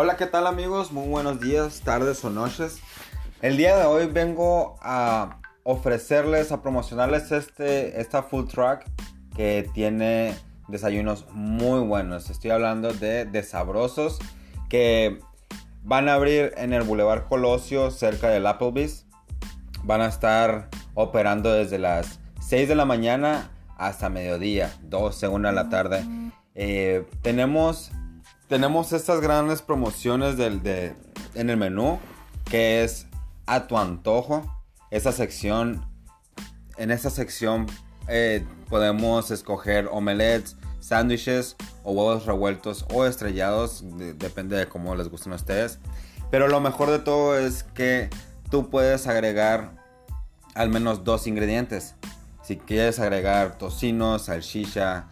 Hola, ¿qué tal amigos? Muy buenos días, tardes o noches. El día de hoy vengo a ofrecerles, a promocionarles este, esta food truck que tiene desayunos muy buenos. Estoy hablando de Desabrosos que van a abrir en el Boulevard Colosio cerca del Applebee's. Van a estar operando desde las 6 de la mañana hasta mediodía, 12, 1 de la tarde. Eh, tenemos tenemos estas grandes promociones de, en el menú, que es a tu antojo. Esa en esa sección eh, podemos escoger omelets, sándwiches o huevos revueltos o estrellados, depende de cómo les gusten a ustedes. Pero lo mejor de todo es que tú puedes agregar al menos dos ingredientes. Si quieres agregar tocino, salchicha,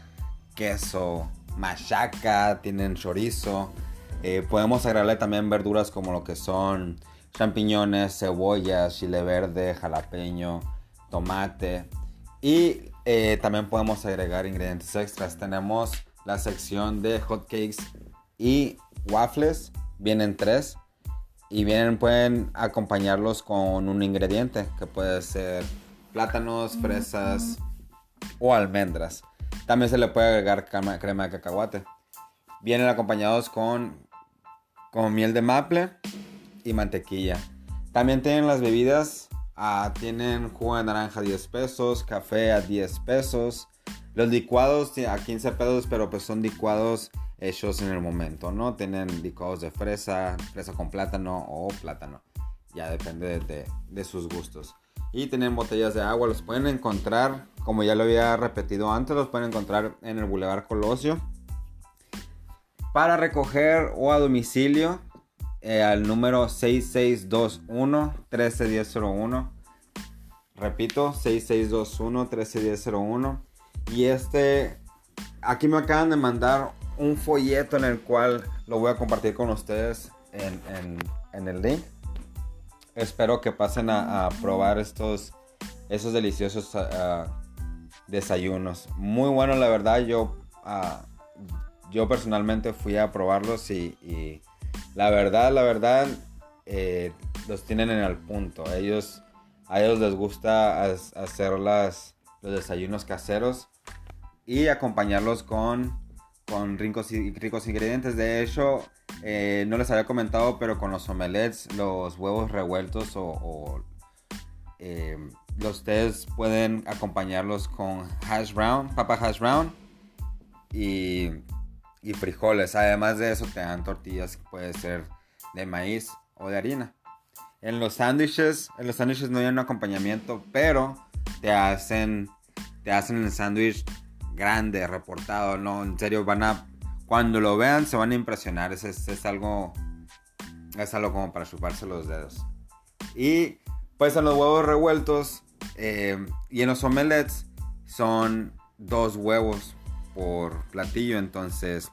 queso, machaca, tienen chorizo. Eh, podemos agregarle también verduras como lo que son champiñones, cebollas, chile verde, jalapeño, tomate. Y eh, también podemos agregar ingredientes extras. Tenemos la sección de hotcakes y waffles. Vienen tres. Y vienen, pueden acompañarlos con un ingrediente que puede ser plátanos, fresas o almendras. También se le puede agregar crema, de cacahuate. Vienen acompañados con, con miel de maple y mantequilla. También tienen las bebidas. Ah, tienen jugo de naranja a 10 pesos, café a 10 pesos. Los licuados a 15 pesos, pero pues son licuados hechos en el momento, ¿no? Tienen licuados de fresa, fresa con plátano o plátano. Ya depende de, de sus gustos. Y tienen botellas de agua, los pueden encontrar como ya lo había repetido antes, los pueden encontrar en el Boulevard Colosio. Para recoger o a domicilio eh, al número 6621-131001. Repito, 6621-131001. Y este, aquí me acaban de mandar un folleto en el cual lo voy a compartir con ustedes en, el link. Espero que pasen a, probar estos, esos deliciosos uh, desayunos. Muy bueno, la verdad. Yo, ah, yo personalmente fui a probarlos y, la verdad, la verdad, eh, los tienen en el punto. Ellos, a ellos les gusta hacer las, los desayunos caseros y acompañarlos con, con ricos, ricos ingredientes. De hecho, eh, no les había comentado, pero con los omelets, los huevos revueltos o, eh, ustedes pueden acompañarlos con hash brown, papa hash brown y, y frijoles. Además de eso te dan tortillas que puede ser de maíz o de harina. En los sándwiches, en los sándwiches no hay un acompañamiento, pero te hacen, te hacen el sándwich grande, reportado, no, en serio van a, cuando lo vean se van a impresionar, es, es, es algo, es algo como para chuparse los dedos. Y pues en los huevos revueltos eh, y en los omelets son dos huevos por platillo. Entonces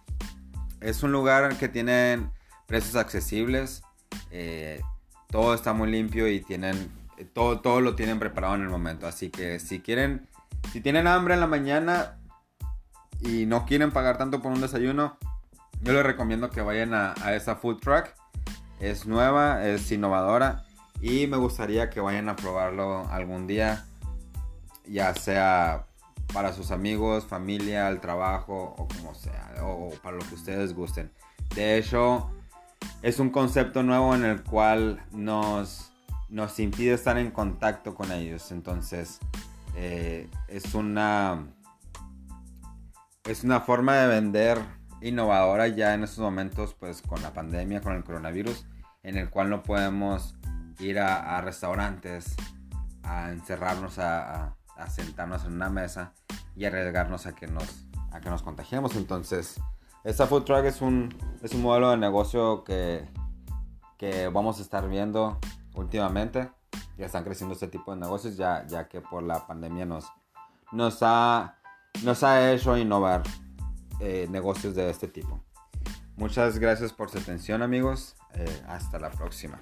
es un lugar que tienen precios accesibles. Eh, todo está muy limpio y tienen todo, todo lo tienen preparado en el momento. Así que si quieren, si tienen hambre en la mañana y no quieren pagar tanto por un desayuno, yo les recomiendo que vayan a, a esa food truck. Es nueva, es innovadora y me gustaría que vayan a probarlo algún día, ya sea para sus amigos, familia, al trabajo o como sea, o para lo que ustedes gusten. De hecho, es un concepto nuevo en el cual nos, nos impide estar en contacto con ellos. Entonces, eh, es una es una forma de vender innovadora ya en estos momentos, pues con la pandemia, con el coronavirus, en el cual no podemos ir a, restaurantes, a encerrarnos, a, sentarnos en una mesa y arriesgarnos a que nos, a que nos contagiemos. Entonces, esta food truck es un, es un modelo de negocio que, que vamos a estar viendo últimamente. Ya están creciendo este tipo de negocios ya, ya que por la pandemia nos, nos, ha, nos ha hecho innovar eh, negocios de este tipo. Muchas gracias por su atención amigos. Eh, hasta la próxima.